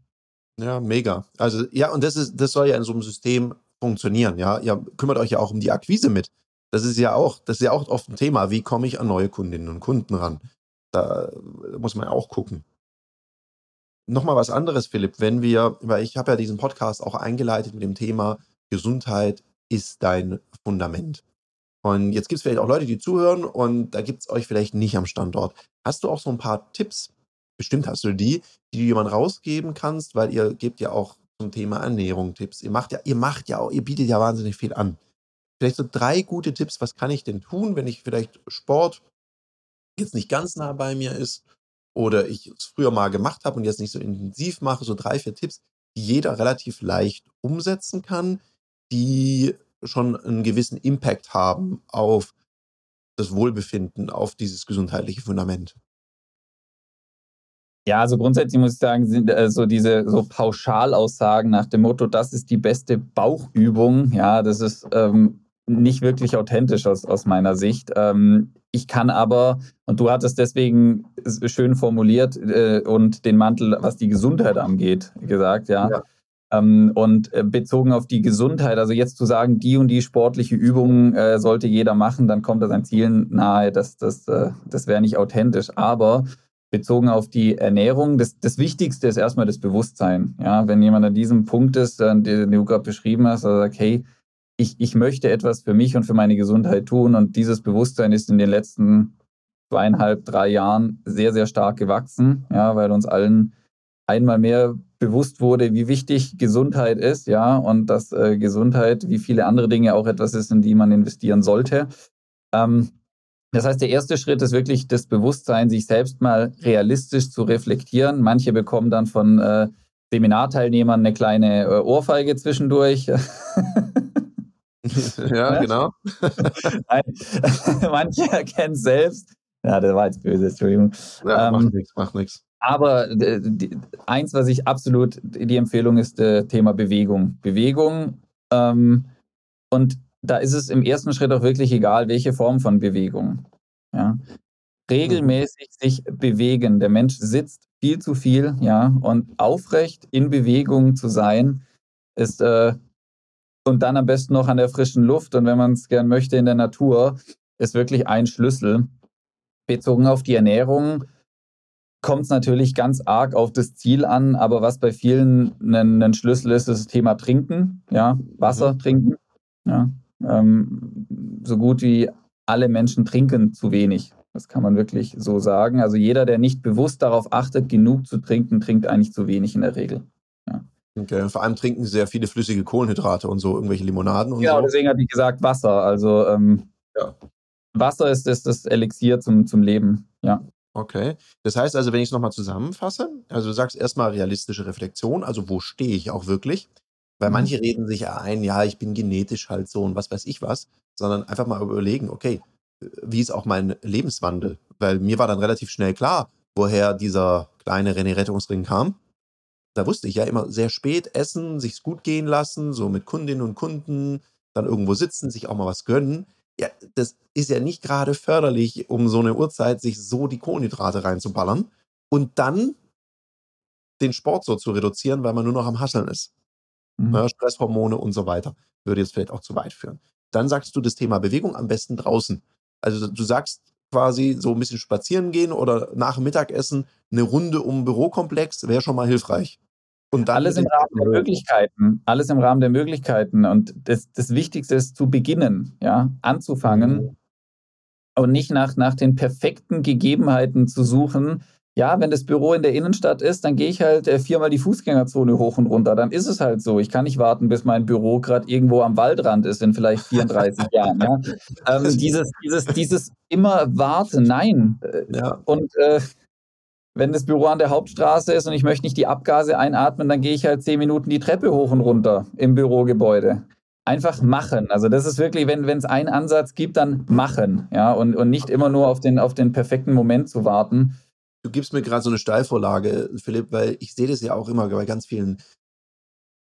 Ja, mega. Also ja, und das ist, das soll ja in so einem System funktionieren. Ja, ihr kümmert euch ja auch um die Akquise mit. Das ist ja auch, das ist ja auch oft ein Thema. Wie komme ich an neue Kundinnen und Kunden ran? Da muss man ja auch gucken. Nochmal was anderes, Philipp, wenn wir, weil ich habe ja diesen Podcast auch eingeleitet mit dem Thema Gesundheit ist dein Fundament. Und jetzt gibt es vielleicht auch Leute, die zuhören und da gibt es euch vielleicht nicht am Standort. Hast du auch so ein paar Tipps? Bestimmt hast du die, die du jemand rausgeben kannst, weil ihr gebt ja auch zum Thema Ernährung Tipps. Ihr macht ja, ihr macht ja auch, ihr bietet ja wahnsinnig viel an. Vielleicht so drei gute Tipps, was kann ich denn tun, wenn ich vielleicht Sport jetzt nicht ganz nah bei mir ist oder ich es früher mal gemacht habe und jetzt nicht so intensiv mache, so drei, vier Tipps, die jeder relativ leicht umsetzen kann, die schon einen gewissen Impact haben auf das Wohlbefinden, auf dieses gesundheitliche Fundament. Ja, also grundsätzlich muss ich sagen, sind äh, so diese so Pauschalaussagen nach dem Motto, das ist die beste Bauchübung, ja, das ist ähm, nicht wirklich authentisch aus, aus meiner Sicht. Ähm, ich kann aber, und du hattest deswegen schön formuliert äh, und den Mantel, was die Gesundheit angeht, gesagt, ja. ja. Ähm, und äh, bezogen auf die Gesundheit, also jetzt zu sagen, die und die sportliche Übungen äh, sollte jeder machen, dann kommt er seinen Zielen nahe, das, das, äh, das wäre nicht authentisch. Aber bezogen auf die Ernährung, das, das Wichtigste ist erstmal das Bewusstsein. Ja, wenn jemand an diesem Punkt ist, den du gerade beschrieben hast, also sagt, hey, ich, ich möchte etwas für mich und für meine Gesundheit tun. Und dieses Bewusstsein ist in den letzten zweieinhalb, drei Jahren sehr, sehr stark gewachsen, ja, weil uns allen einmal mehr bewusst wurde, wie wichtig Gesundheit ist, ja, und dass äh, Gesundheit wie viele andere Dinge auch etwas ist, in die man investieren sollte. Ähm, das heißt, der erste Schritt ist wirklich das Bewusstsein, sich selbst mal realistisch zu reflektieren. Manche bekommen dann von äh, Seminarteilnehmern eine kleine äh, Ohrfeige zwischendurch. ja, genau. Manche erkennen selbst. Ja, das war jetzt böse, Entschuldigung. Ja, ähm, macht nichts, macht nichts. Aber äh, die, eins, was ich absolut, die Empfehlung ist, äh, Thema Bewegung. Bewegung. Ähm, und da ist es im ersten Schritt auch wirklich egal, welche Form von Bewegung. Ja. Regelmäßig sich bewegen. Der Mensch sitzt viel zu viel, ja, und aufrecht in Bewegung zu sein, ist äh, und dann am besten noch an der frischen Luft und wenn man es gern möchte in der Natur, ist wirklich ein Schlüssel. Bezogen auf die Ernährung kommt es natürlich ganz arg auf das Ziel an, aber was bei vielen ein, ein Schlüssel ist, ist das Thema Trinken, ja, Wasser mhm. trinken. Ja, ähm, so gut wie alle Menschen trinken zu wenig. Das kann man wirklich so sagen. Also jeder, der nicht bewusst darauf achtet, genug zu trinken, trinkt eigentlich zu wenig in der Regel. Okay, und vor allem trinken sehr viele flüssige Kohlenhydrate und so, irgendwelche Limonaden und genau, so. Genau, deswegen hatte ich gesagt Wasser. Also ähm, ja. Wasser ist, ist das Elixier zum, zum Leben, ja. Okay. Das heißt also, wenn ich es nochmal zusammenfasse, also du sagst erstmal realistische Reflexion, also wo stehe ich auch wirklich? Weil mhm. manche reden sich ein, ja, ich bin genetisch halt so und was weiß ich was, sondern einfach mal überlegen, okay, wie ist auch mein Lebenswandel? Weil mir war dann relativ schnell klar, woher dieser kleine René-Rettungsring kam da wusste ich ja immer sehr spät essen, sich's gut gehen lassen, so mit Kundinnen und Kunden, dann irgendwo sitzen, sich auch mal was gönnen. Ja, das ist ja nicht gerade förderlich, um so eine Uhrzeit sich so die Kohlenhydrate reinzuballern und dann den Sport so zu reduzieren, weil man nur noch am Hasseln ist. Mhm. Ja, Stresshormone und so weiter. Würde jetzt vielleicht auch zu weit führen. Dann sagst du das Thema Bewegung am besten draußen. Also du sagst quasi so ein bisschen spazieren gehen oder nach dem Mittagessen eine Runde um Bürokomplex wäre schon mal hilfreich. Und alles im Rahmen der Möglichkeiten. Alles im Rahmen der Möglichkeiten. Und das, das Wichtigste ist zu beginnen, ja, anzufangen mhm. und nicht nach, nach den perfekten Gegebenheiten zu suchen. Ja, wenn das Büro in der Innenstadt ist, dann gehe ich halt äh, viermal die Fußgängerzone hoch und runter. Dann ist es halt so. Ich kann nicht warten, bis mein Büro gerade irgendwo am Waldrand ist in vielleicht 34 Jahren. Ja? Ähm, dieses, dieses, dieses immer warten, nein. Ja. Und äh, wenn das Büro an der Hauptstraße ist und ich möchte nicht die Abgase einatmen, dann gehe ich halt zehn Minuten die Treppe hoch und runter im Bürogebäude. Einfach machen. Also das ist wirklich, wenn es einen Ansatz gibt, dann machen. Ja, und, und nicht immer nur auf den, auf den perfekten Moment zu warten. Du gibst mir gerade so eine Steilvorlage, Philipp, weil ich sehe das ja auch immer bei ganz vielen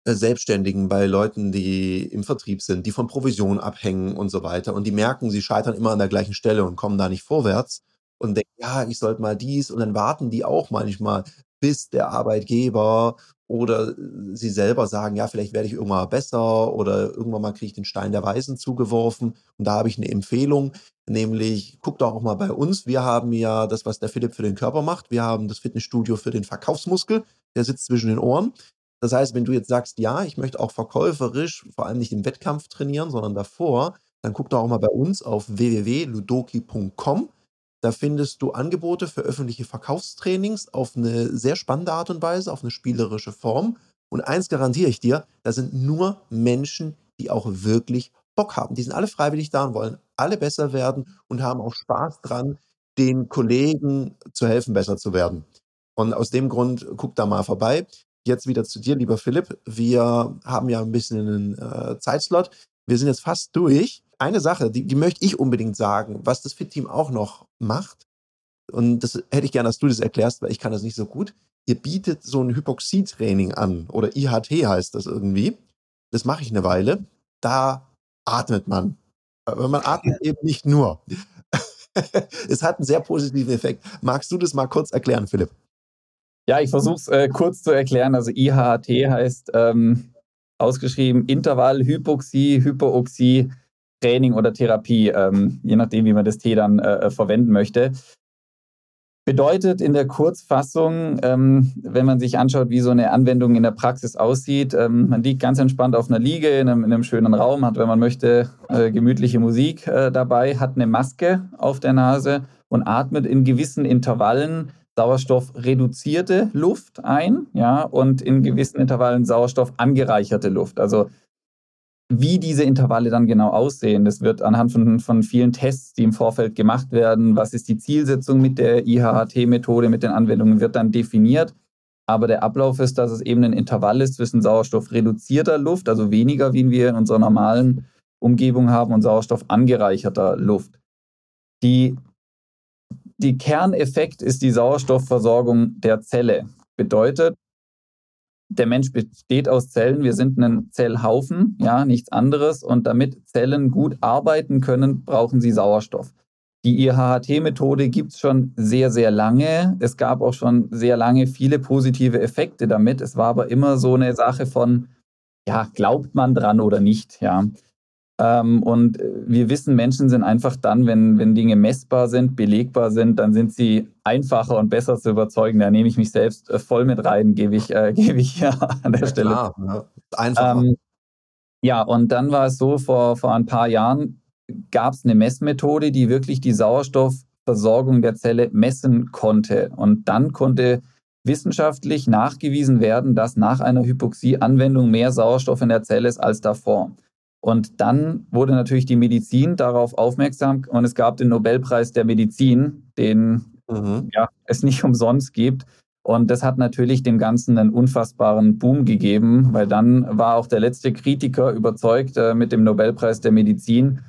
äh, Selbstständigen, bei Leuten, die im Vertrieb sind, die von Provision abhängen und so weiter. Und die merken, sie scheitern immer an der gleichen Stelle und kommen da nicht vorwärts und denken, ja, ich sollte mal dies. Und dann warten die auch manchmal, bis der Arbeitgeber oder äh, sie selber sagen, ja, vielleicht werde ich irgendwann mal besser oder irgendwann mal kriege ich den Stein der Weisen zugeworfen. Und da habe ich eine Empfehlung, nämlich guckt doch auch mal bei uns. Wir haben ja das, was der Philipp für den Körper macht. Wir haben das Fitnessstudio für den Verkaufsmuskel. Der sitzt zwischen den Ohren. Das heißt, wenn du jetzt sagst, ja, ich möchte auch verkäuferisch, vor allem nicht im Wettkampf trainieren, sondern davor, dann guck doch auch mal bei uns auf www.ludoki.com. Da findest du Angebote für öffentliche Verkaufstrainings auf eine sehr spannende Art und Weise, auf eine spielerische Form. Und eins garantiere ich dir, da sind nur Menschen, die auch wirklich Bock haben. Die sind alle freiwillig da und wollen alle besser werden und haben auch Spaß dran, den Kollegen zu helfen, besser zu werden. Und aus dem Grund guck da mal vorbei. Jetzt wieder zu dir, lieber Philipp. Wir haben ja ein bisschen einen äh, Zeitslot. Wir sind jetzt fast durch eine Sache, die, die möchte ich unbedingt sagen, was das Fit-Team auch noch macht. Und das hätte ich gerne, dass du das erklärst, weil ich kann das nicht so gut. Ihr bietet so ein Hypoxie-Training an oder IHT heißt das irgendwie. Das mache ich eine Weile. Da atmet man. Aber man atmet eben nicht nur. es hat einen sehr positiven Effekt. Magst du das mal kurz erklären, Philipp? Ja, ich versuche es äh, kurz zu erklären. Also IHT heißt ähm, ausgeschrieben Intervall, Hypoxie, Hypooxie, Training oder Therapie, ähm, je nachdem, wie man das T dann äh, äh, verwenden möchte. Bedeutet in der Kurzfassung, ähm, wenn man sich anschaut, wie so eine Anwendung in der Praxis aussieht, ähm, man liegt ganz entspannt auf einer Liege in einem, in einem schönen Raum, hat, wenn man möchte, äh, gemütliche Musik äh, dabei, hat eine Maske auf der Nase und atmet in gewissen Intervallen sauerstoffreduzierte Luft ein, ja, und in gewissen Intervallen Sauerstoff angereicherte Luft. Also wie diese Intervalle dann genau aussehen, das wird anhand von, von vielen Tests, die im Vorfeld gemacht werden, was ist die Zielsetzung mit der IHHT-Methode, mit den Anwendungen, wird dann definiert. Aber der Ablauf ist, dass es eben ein Intervall ist zwischen sauerstoffreduzierter Luft, also weniger, wie wir in unserer normalen Umgebung haben, und Sauerstoff angereicherter Luft. Die, die Kerneffekt ist die Sauerstoffversorgung der Zelle. Bedeutet, der Mensch besteht aus Zellen. Wir sind ein Zellhaufen, ja, nichts anderes. Und damit Zellen gut arbeiten können, brauchen sie Sauerstoff. Die IHHT-Methode gibt es schon sehr, sehr lange. Es gab auch schon sehr lange viele positive Effekte damit. Es war aber immer so eine Sache von, ja, glaubt man dran oder nicht, ja. Ähm, und äh, wir wissen, Menschen sind einfach dann, wenn, wenn Dinge messbar sind, belegbar sind, dann sind sie einfacher und besser zu überzeugen. Da nehme ich mich selbst äh, voll mit rein, gebe ich, äh, gebe ich hier an der ja, Stelle. Klar, ja. Einfacher. Ähm, ja, und dann war es so, vor, vor ein paar Jahren gab es eine Messmethode, die wirklich die Sauerstoffversorgung der Zelle messen konnte. Und dann konnte wissenschaftlich nachgewiesen werden, dass nach einer Hypoxie-Anwendung mehr Sauerstoff in der Zelle ist als davor. Und dann wurde natürlich die Medizin darauf aufmerksam und es gab den Nobelpreis der Medizin, den mhm. ja, es nicht umsonst gibt. Und das hat natürlich dem Ganzen einen unfassbaren Boom gegeben, weil dann war auch der letzte Kritiker überzeugt äh, mit dem Nobelpreis der Medizin,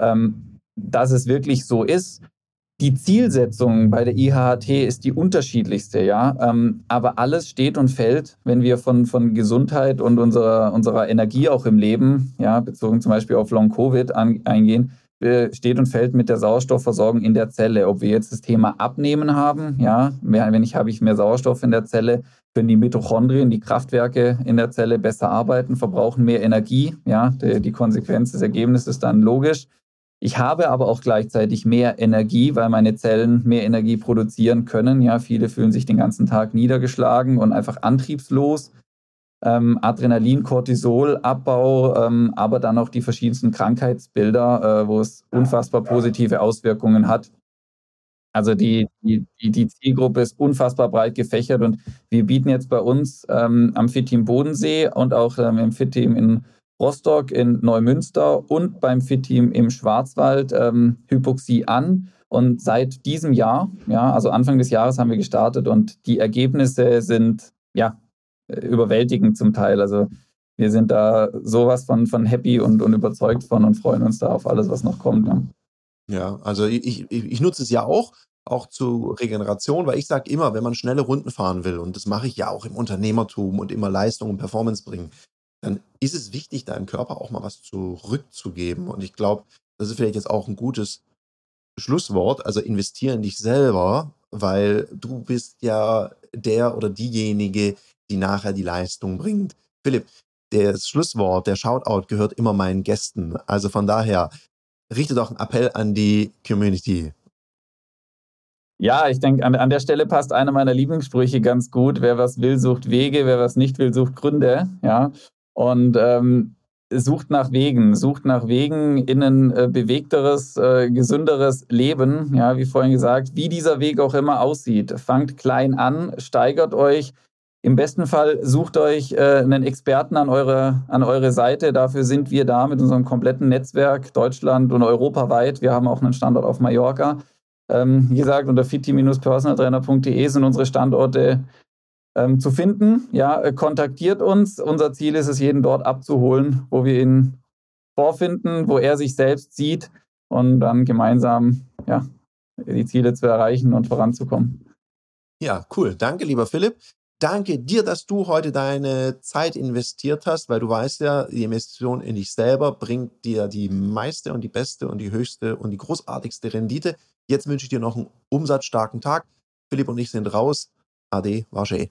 ähm, dass es wirklich so ist die Zielsetzung bei der IHT ist die unterschiedlichste, ja. Ähm, aber alles steht und fällt, wenn wir von, von Gesundheit und unserer, unserer Energie auch im Leben, ja, bezogen zum Beispiel auf Long-Covid eingehen, steht und fällt mit der Sauerstoffversorgung in der Zelle. Ob wir jetzt das Thema Abnehmen haben, ja, wenn ich habe ich mehr Sauerstoff in der Zelle, können die Mitochondrien, die Kraftwerke in der Zelle besser arbeiten, verbrauchen mehr Energie, ja, die, die Konsequenz des Ergebnisses ist dann logisch. Ich habe aber auch gleichzeitig mehr Energie, weil meine Zellen mehr Energie produzieren können. Ja, viele fühlen sich den ganzen Tag niedergeschlagen und einfach antriebslos. Ähm, Adrenalin, Cortisol, Abbau, ähm, aber dann auch die verschiedensten Krankheitsbilder, äh, wo es unfassbar positive Auswirkungen hat. Also die, die, die Zielgruppe ist unfassbar breit gefächert und wir bieten jetzt bei uns ähm, am Fit-Team Bodensee und auch ähm, im Fit-Team in Rostock, in Neumünster und beim FIT-Team im Schwarzwald ähm, Hypoxie an. Und seit diesem Jahr, ja, also Anfang des Jahres haben wir gestartet und die Ergebnisse sind ja überwältigend zum Teil. Also wir sind da sowas von, von happy und, und überzeugt von und freuen uns da auf alles, was noch kommt. Ja, ja also ich, ich, ich nutze es ja auch auch zu Regeneration, weil ich sage immer, wenn man schnelle Runden fahren will, und das mache ich ja auch im Unternehmertum und immer Leistung und Performance bringen, dann ist es wichtig, deinem Körper auch mal was zurückzugeben. Und ich glaube, das ist vielleicht jetzt auch ein gutes Schlusswort. Also investiere in dich selber, weil du bist ja der oder diejenige, die nachher die Leistung bringt. Philipp, das Schlusswort, der Shoutout gehört immer meinen Gästen. Also von daher, richte doch einen Appell an die Community. Ja, ich denke, an, an der Stelle passt einer meiner Lieblingssprüche ganz gut. Wer was will, sucht Wege, wer was nicht will, sucht Gründe. Ja. Und ähm, sucht nach Wegen, sucht nach Wegen in ein äh, bewegteres, äh, gesünderes Leben. Ja, wie vorhin gesagt, wie dieser Weg auch immer aussieht. Fangt klein an, steigert euch. Im besten Fall sucht euch äh, einen Experten an eure, an eure Seite. Dafür sind wir da mit unserem kompletten Netzwerk Deutschland und europaweit. Wir haben auch einen Standort auf Mallorca. Ähm, wie gesagt, unter fitti-personaltrainer.de sind unsere Standorte ähm, zu finden. Ja, äh, kontaktiert uns. Unser Ziel ist es, jeden dort abzuholen, wo wir ihn vorfinden, wo er sich selbst sieht und dann gemeinsam ja, die Ziele zu erreichen und voranzukommen. Ja, cool. Danke, lieber Philipp. Danke dir, dass du heute deine Zeit investiert hast, weil du weißt ja, die Investition in dich selber bringt dir die meiste und die beste und die höchste und die großartigste Rendite. Jetzt wünsche ich dir noch einen umsatzstarken Tag. Philipp und ich sind raus. Ade, Wasche.